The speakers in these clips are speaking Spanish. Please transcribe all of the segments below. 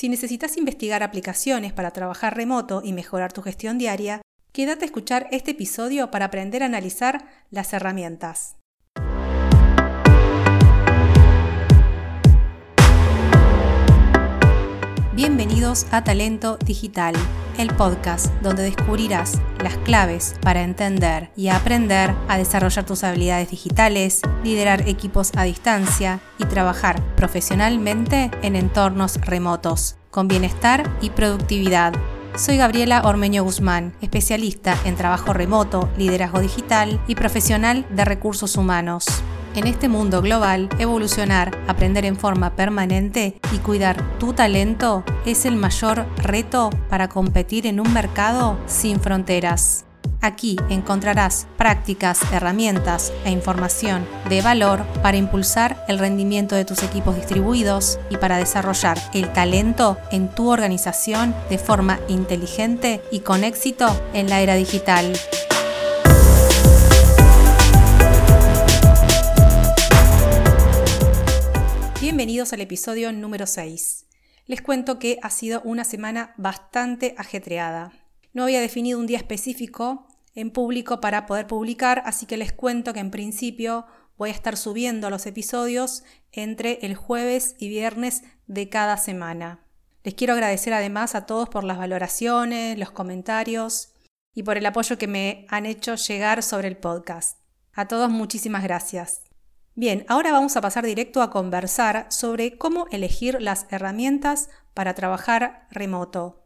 Si necesitas investigar aplicaciones para trabajar remoto y mejorar tu gestión diaria, quédate a escuchar este episodio para aprender a analizar las herramientas. Bienvenidos a Talento Digital, el podcast donde descubrirás las claves para entender y aprender a desarrollar tus habilidades digitales, liderar equipos a distancia y trabajar profesionalmente en entornos remotos, con bienestar y productividad. Soy Gabriela Ormeño Guzmán, especialista en trabajo remoto, liderazgo digital y profesional de recursos humanos. En este mundo global, evolucionar, aprender en forma permanente y cuidar tu talento es el mayor reto para competir en un mercado sin fronteras. Aquí encontrarás prácticas, herramientas e información de valor para impulsar el rendimiento de tus equipos distribuidos y para desarrollar el talento en tu organización de forma inteligente y con éxito en la era digital. Bienvenidos al episodio número 6. Les cuento que ha sido una semana bastante ajetreada. No había definido un día específico en público para poder publicar, así que les cuento que en principio voy a estar subiendo los episodios entre el jueves y viernes de cada semana. Les quiero agradecer además a todos por las valoraciones, los comentarios y por el apoyo que me han hecho llegar sobre el podcast. A todos muchísimas gracias. Bien, ahora vamos a pasar directo a conversar sobre cómo elegir las herramientas para trabajar remoto.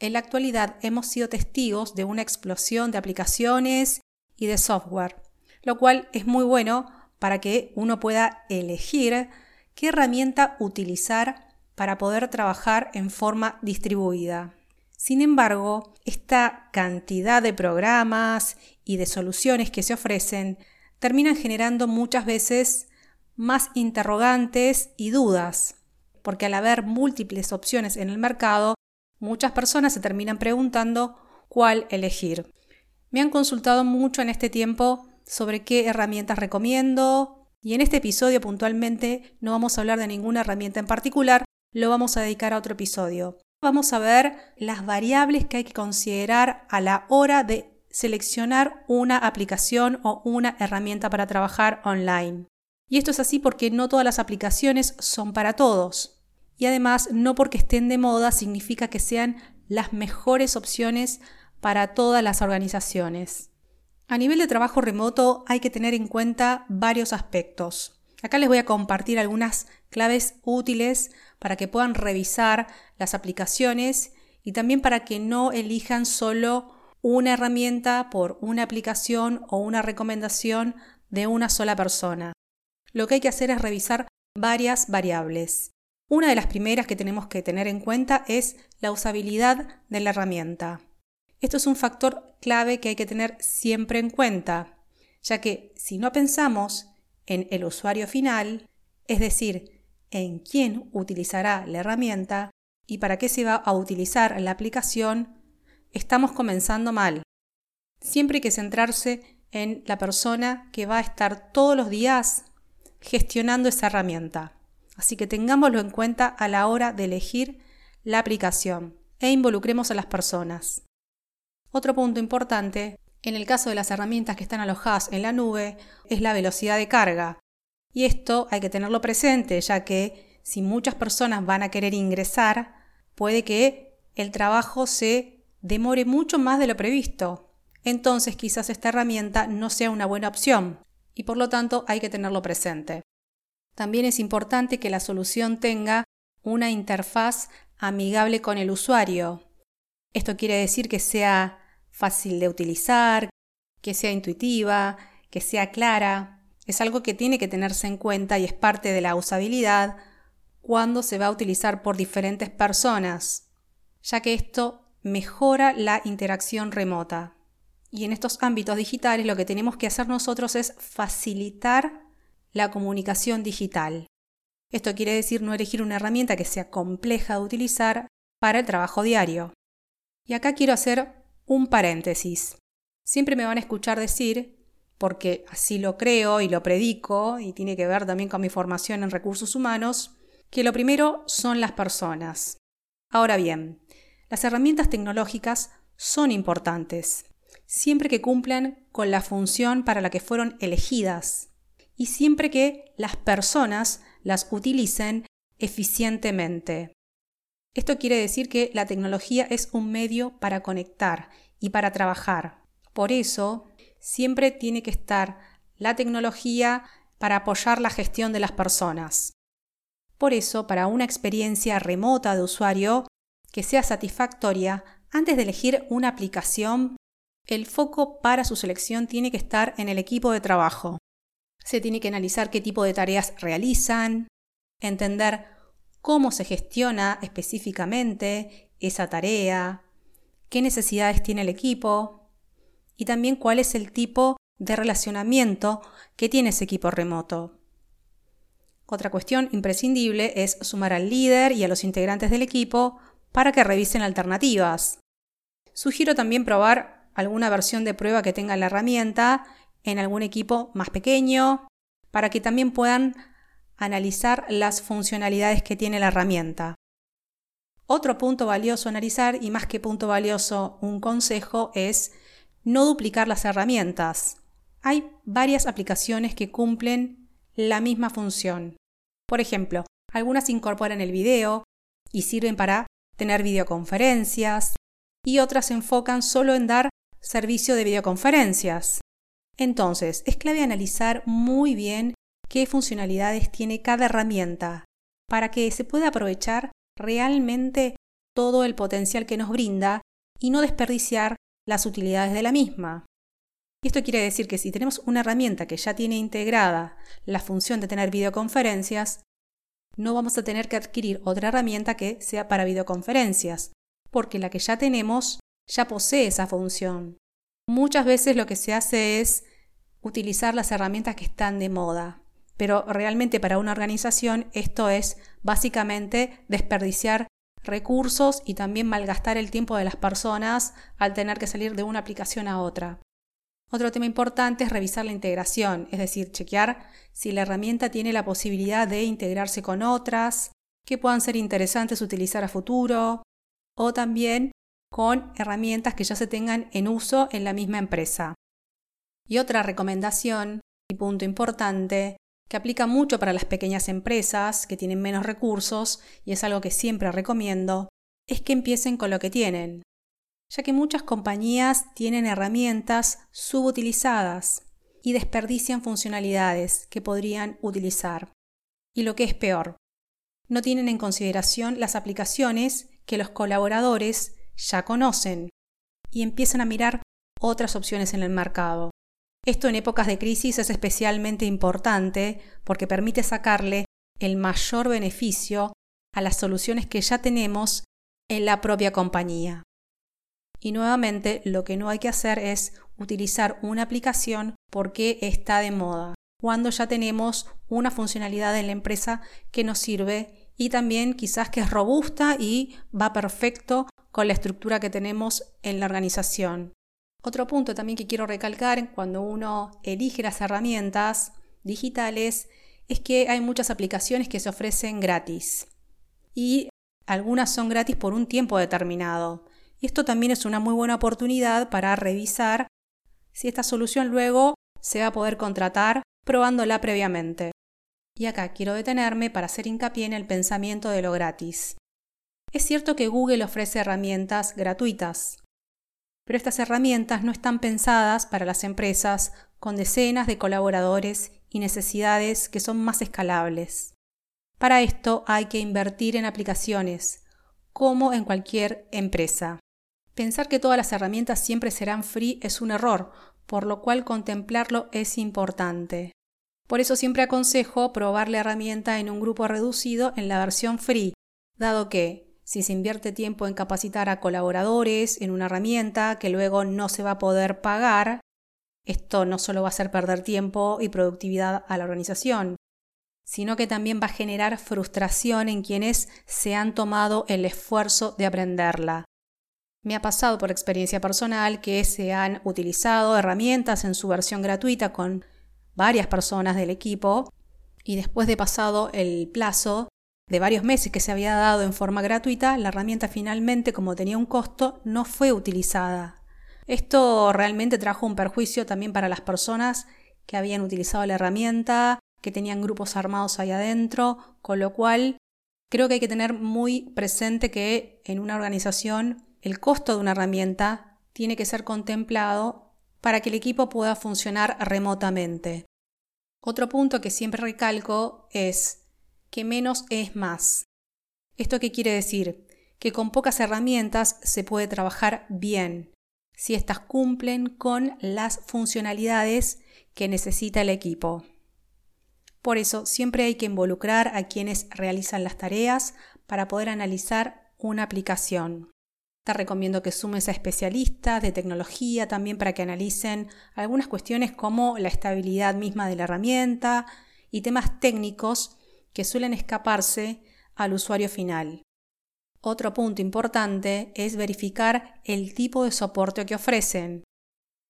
En la actualidad hemos sido testigos de una explosión de aplicaciones y de software, lo cual es muy bueno para que uno pueda elegir qué herramienta utilizar para poder trabajar en forma distribuida. Sin embargo, esta cantidad de programas y de soluciones que se ofrecen terminan generando muchas veces más interrogantes y dudas, porque al haber múltiples opciones en el mercado, muchas personas se terminan preguntando cuál elegir. Me han consultado mucho en este tiempo sobre qué herramientas recomiendo y en este episodio puntualmente no vamos a hablar de ninguna herramienta en particular, lo vamos a dedicar a otro episodio. Vamos a ver las variables que hay que considerar a la hora de seleccionar una aplicación o una herramienta para trabajar online. Y esto es así porque no todas las aplicaciones son para todos. Y además, no porque estén de moda significa que sean las mejores opciones para todas las organizaciones. A nivel de trabajo remoto hay que tener en cuenta varios aspectos. Acá les voy a compartir algunas claves útiles para que puedan revisar las aplicaciones y también para que no elijan solo una herramienta por una aplicación o una recomendación de una sola persona. Lo que hay que hacer es revisar varias variables. Una de las primeras que tenemos que tener en cuenta es la usabilidad de la herramienta. Esto es un factor clave que hay que tener siempre en cuenta, ya que si no pensamos en el usuario final, es decir, en quién utilizará la herramienta y para qué se va a utilizar la aplicación, estamos comenzando mal. Siempre hay que centrarse en la persona que va a estar todos los días gestionando esa herramienta. Así que tengámoslo en cuenta a la hora de elegir la aplicación e involucremos a las personas. Otro punto importante, en el caso de las herramientas que están alojadas en la nube, es la velocidad de carga. Y esto hay que tenerlo presente, ya que si muchas personas van a querer ingresar, puede que el trabajo se demore mucho más de lo previsto. Entonces quizás esta herramienta no sea una buena opción y por lo tanto hay que tenerlo presente. También es importante que la solución tenga una interfaz amigable con el usuario. Esto quiere decir que sea fácil de utilizar, que sea intuitiva, que sea clara. Es algo que tiene que tenerse en cuenta y es parte de la usabilidad cuando se va a utilizar por diferentes personas, ya que esto mejora la interacción remota. Y en estos ámbitos digitales lo que tenemos que hacer nosotros es facilitar la comunicación digital. Esto quiere decir no elegir una herramienta que sea compleja de utilizar para el trabajo diario. Y acá quiero hacer un paréntesis. Siempre me van a escuchar decir, porque así lo creo y lo predico, y tiene que ver también con mi formación en recursos humanos, que lo primero son las personas. Ahora bien, las herramientas tecnológicas son importantes, siempre que cumplan con la función para la que fueron elegidas y siempre que las personas las utilicen eficientemente. Esto quiere decir que la tecnología es un medio para conectar y para trabajar. Por eso, siempre tiene que estar la tecnología para apoyar la gestión de las personas. Por eso, para una experiencia remota de usuario que sea satisfactoria, antes de elegir una aplicación, el foco para su selección tiene que estar en el equipo de trabajo. Se tiene que analizar qué tipo de tareas realizan, entender cómo se gestiona específicamente esa tarea, qué necesidades tiene el equipo y también cuál es el tipo de relacionamiento que tiene ese equipo remoto. Otra cuestión imprescindible es sumar al líder y a los integrantes del equipo para que revisen alternativas. Sugiero también probar alguna versión de prueba que tenga la herramienta en algún equipo más pequeño para que también puedan analizar las funcionalidades que tiene la herramienta. Otro punto valioso a analizar, y más que punto valioso, un consejo, es no duplicar las herramientas. Hay varias aplicaciones que cumplen la misma función. Por ejemplo, algunas incorporan el video y sirven para tener videoconferencias y otras se enfocan solo en dar servicio de videoconferencias. Entonces, es clave analizar muy bien qué funcionalidades tiene cada herramienta para que se pueda aprovechar realmente todo el potencial que nos brinda y no desperdiciar las utilidades de la misma. esto quiere decir que si tenemos una herramienta que ya tiene integrada la función de tener videoconferencias, no vamos a tener que adquirir otra herramienta que sea para videoconferencias, porque la que ya tenemos ya posee esa función. Muchas veces lo que se hace es utilizar las herramientas que están de moda, pero realmente para una organización esto es básicamente desperdiciar recursos y también malgastar el tiempo de las personas al tener que salir de una aplicación a otra. Otro tema importante es revisar la integración, es decir, chequear si la herramienta tiene la posibilidad de integrarse con otras, que puedan ser interesantes utilizar a futuro, o también con herramientas que ya se tengan en uso en la misma empresa. Y otra recomendación y punto importante que aplica mucho para las pequeñas empresas que tienen menos recursos y es algo que siempre recomiendo, es que empiecen con lo que tienen, ya que muchas compañías tienen herramientas subutilizadas y desperdician funcionalidades que podrían utilizar. Y lo que es peor, no tienen en consideración las aplicaciones que los colaboradores ya conocen y empiezan a mirar otras opciones en el mercado. Esto en épocas de crisis es especialmente importante porque permite sacarle el mayor beneficio a las soluciones que ya tenemos en la propia compañía. Y nuevamente lo que no hay que hacer es utilizar una aplicación porque está de moda, cuando ya tenemos una funcionalidad en la empresa que nos sirve y también quizás que es robusta y va perfecto con la estructura que tenemos en la organización. Otro punto también que quiero recalcar cuando uno elige las herramientas digitales es que hay muchas aplicaciones que se ofrecen gratis y algunas son gratis por un tiempo determinado. Esto también es una muy buena oportunidad para revisar si esta solución luego se va a poder contratar probándola previamente. Y acá quiero detenerme para hacer hincapié en el pensamiento de lo gratis. Es cierto que Google ofrece herramientas gratuitas, pero estas herramientas no están pensadas para las empresas con decenas de colaboradores y necesidades que son más escalables. Para esto hay que invertir en aplicaciones, como en cualquier empresa. Pensar que todas las herramientas siempre serán free es un error, por lo cual contemplarlo es importante. Por eso siempre aconsejo probar la herramienta en un grupo reducido en la versión free, dado que si se invierte tiempo en capacitar a colaboradores en una herramienta que luego no se va a poder pagar, esto no solo va a hacer perder tiempo y productividad a la organización, sino que también va a generar frustración en quienes se han tomado el esfuerzo de aprenderla. Me ha pasado por experiencia personal que se han utilizado herramientas en su versión gratuita con varias personas del equipo y después de pasado el plazo de varios meses que se había dado en forma gratuita, la herramienta finalmente, como tenía un costo, no fue utilizada. Esto realmente trajo un perjuicio también para las personas que habían utilizado la herramienta, que tenían grupos armados ahí adentro, con lo cual creo que hay que tener muy presente que en una organización el costo de una herramienta tiene que ser contemplado para que el equipo pueda funcionar remotamente. Otro punto que siempre recalco es que menos es más. ¿Esto qué quiere decir? Que con pocas herramientas se puede trabajar bien, si éstas cumplen con las funcionalidades que necesita el equipo. Por eso siempre hay que involucrar a quienes realizan las tareas para poder analizar una aplicación. Te recomiendo que sumes a especialistas de tecnología también para que analicen algunas cuestiones como la estabilidad misma de la herramienta y temas técnicos que suelen escaparse al usuario final. Otro punto importante es verificar el tipo de soporte que ofrecen.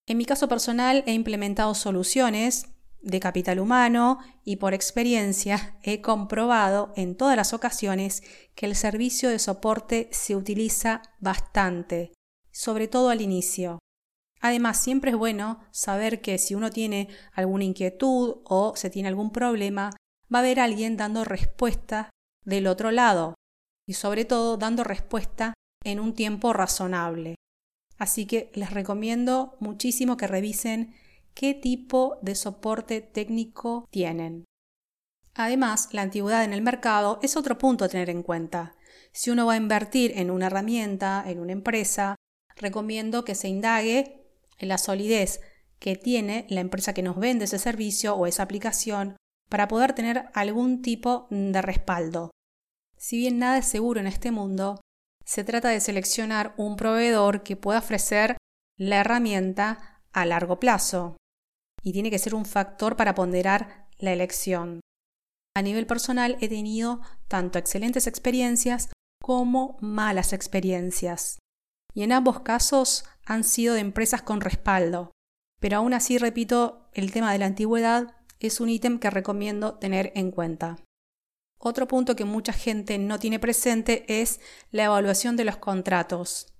En mi caso personal he implementado soluciones de capital humano y por experiencia he comprobado en todas las ocasiones que el servicio de soporte se utiliza bastante, sobre todo al inicio. Además, siempre es bueno saber que si uno tiene alguna inquietud o se tiene algún problema, va a haber alguien dando respuesta del otro lado y sobre todo dando respuesta en un tiempo razonable. Así que les recomiendo muchísimo que revisen qué tipo de soporte técnico tienen. Además, la antigüedad en el mercado es otro punto a tener en cuenta. Si uno va a invertir en una herramienta, en una empresa, recomiendo que se indague en la solidez que tiene la empresa que nos vende ese servicio o esa aplicación para poder tener algún tipo de respaldo. Si bien nada es seguro en este mundo, se trata de seleccionar un proveedor que pueda ofrecer la herramienta a largo plazo y tiene que ser un factor para ponderar la elección. A nivel personal he tenido tanto excelentes experiencias como malas experiencias. Y en ambos casos han sido de empresas con respaldo. Pero aún así, repito, el tema de la antigüedad es un ítem que recomiendo tener en cuenta. Otro punto que mucha gente no tiene presente es la evaluación de los contratos.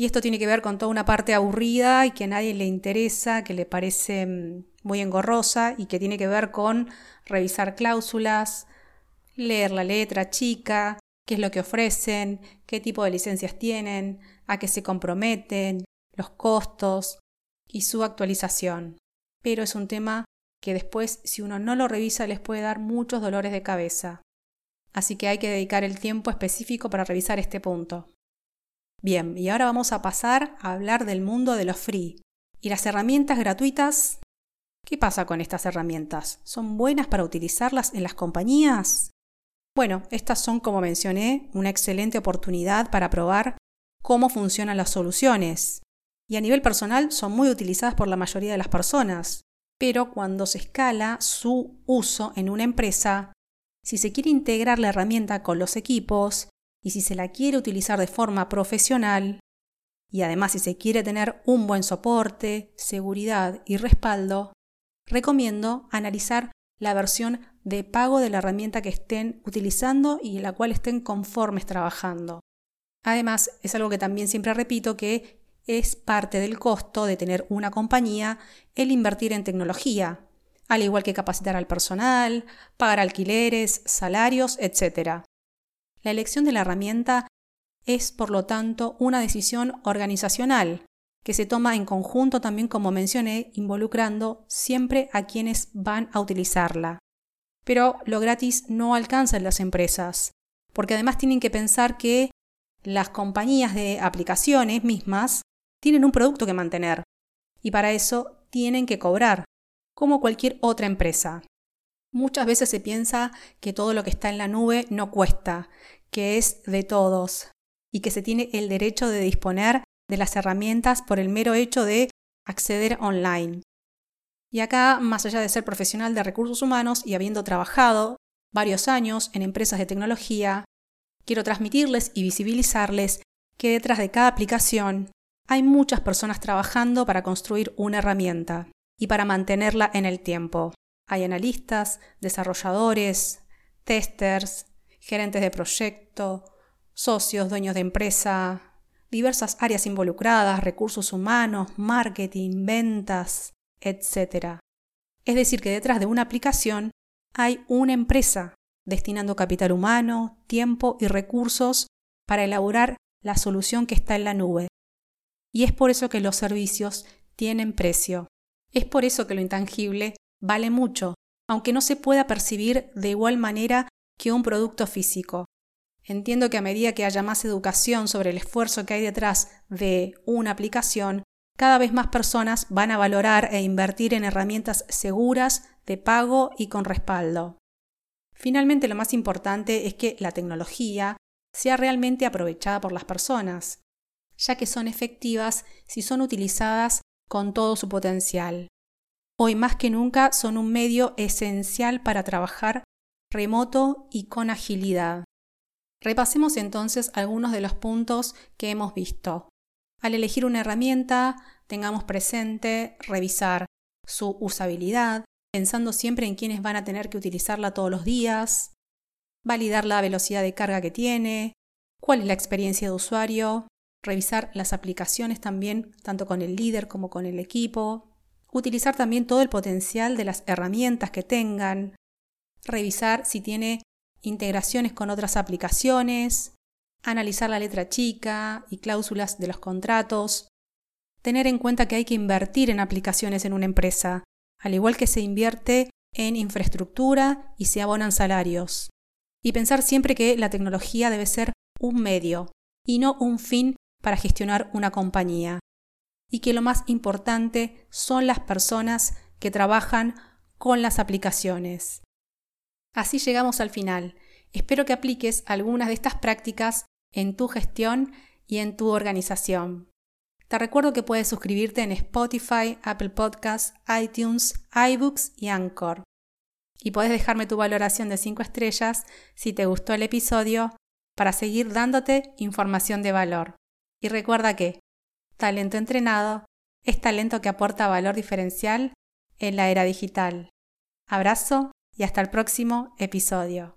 Y esto tiene que ver con toda una parte aburrida y que a nadie le interesa, que le parece mm, muy engorrosa y que tiene que ver con revisar cláusulas, leer la letra chica, qué es lo que ofrecen, qué tipo de licencias tienen, a qué se comprometen, los costos y su actualización. Pero es un tema que después, si uno no lo revisa, les puede dar muchos dolores de cabeza. Así que hay que dedicar el tiempo específico para revisar este punto. Bien, y ahora vamos a pasar a hablar del mundo de los free. ¿Y las herramientas gratuitas? ¿Qué pasa con estas herramientas? ¿Son buenas para utilizarlas en las compañías? Bueno, estas son, como mencioné, una excelente oportunidad para probar cómo funcionan las soluciones. Y a nivel personal son muy utilizadas por la mayoría de las personas. Pero cuando se escala su uso en una empresa, si se quiere integrar la herramienta con los equipos, y si se la quiere utilizar de forma profesional, y además si se quiere tener un buen soporte, seguridad y respaldo, recomiendo analizar la versión de pago de la herramienta que estén utilizando y en la cual estén conformes trabajando. Además, es algo que también siempre repito que es parte del costo de tener una compañía el invertir en tecnología, al igual que capacitar al personal, pagar alquileres, salarios, etc. La elección de la herramienta es, por lo tanto, una decisión organizacional que se toma en conjunto también, como mencioné, involucrando siempre a quienes van a utilizarla. Pero lo gratis no alcanza en las empresas, porque además tienen que pensar que las compañías de aplicaciones mismas tienen un producto que mantener y para eso tienen que cobrar, como cualquier otra empresa. Muchas veces se piensa que todo lo que está en la nube no cuesta, que es de todos y que se tiene el derecho de disponer de las herramientas por el mero hecho de acceder online. Y acá, más allá de ser profesional de recursos humanos y habiendo trabajado varios años en empresas de tecnología, quiero transmitirles y visibilizarles que detrás de cada aplicación hay muchas personas trabajando para construir una herramienta y para mantenerla en el tiempo. Hay analistas, desarrolladores, testers gerentes de proyecto, socios, dueños de empresa, diversas áreas involucradas, recursos humanos, marketing, ventas, etc. Es decir, que detrás de una aplicación hay una empresa destinando capital humano, tiempo y recursos para elaborar la solución que está en la nube. Y es por eso que los servicios tienen precio. Es por eso que lo intangible vale mucho, aunque no se pueda percibir de igual manera que un producto físico. Entiendo que a medida que haya más educación sobre el esfuerzo que hay detrás de una aplicación, cada vez más personas van a valorar e invertir en herramientas seguras, de pago y con respaldo. Finalmente, lo más importante es que la tecnología sea realmente aprovechada por las personas, ya que son efectivas si son utilizadas con todo su potencial. Hoy más que nunca son un medio esencial para trabajar remoto y con agilidad. Repasemos entonces algunos de los puntos que hemos visto. Al elegir una herramienta, tengamos presente revisar su usabilidad, pensando siempre en quienes van a tener que utilizarla todos los días, validar la velocidad de carga que tiene, cuál es la experiencia de usuario, revisar las aplicaciones también, tanto con el líder como con el equipo, utilizar también todo el potencial de las herramientas que tengan, revisar si tiene integraciones con otras aplicaciones, analizar la letra chica y cláusulas de los contratos, tener en cuenta que hay que invertir en aplicaciones en una empresa, al igual que se invierte en infraestructura y se abonan salarios. Y pensar siempre que la tecnología debe ser un medio y no un fin para gestionar una compañía. Y que lo más importante son las personas que trabajan con las aplicaciones. Así llegamos al final. Espero que apliques algunas de estas prácticas en tu gestión y en tu organización. Te recuerdo que puedes suscribirte en Spotify, Apple Podcasts, iTunes, iBooks y Anchor. Y puedes dejarme tu valoración de 5 estrellas si te gustó el episodio para seguir dándote información de valor. Y recuerda que talento entrenado es talento que aporta valor diferencial en la era digital. Abrazo y hasta el próximo episodio.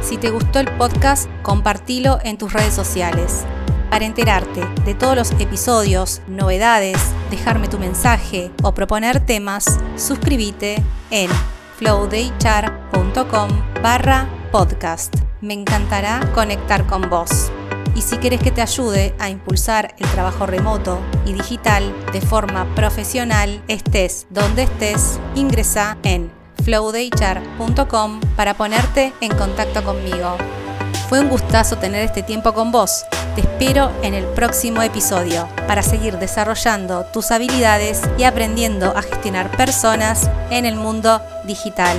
Si te gustó el podcast, compartilo en tus redes sociales. Para enterarte de todos los episodios, novedades, dejarme tu mensaje o proponer temas, suscríbete en flowdaychar.com barra podcast. Me encantará conectar con vos. Y si quieres que te ayude a impulsar el trabajo remoto y digital de forma profesional, estés donde estés, ingresa en flowdaychar.com para ponerte en contacto conmigo. Fue un gustazo tener este tiempo con vos. Te espero en el próximo episodio para seguir desarrollando tus habilidades y aprendiendo a gestionar personas en el mundo digital.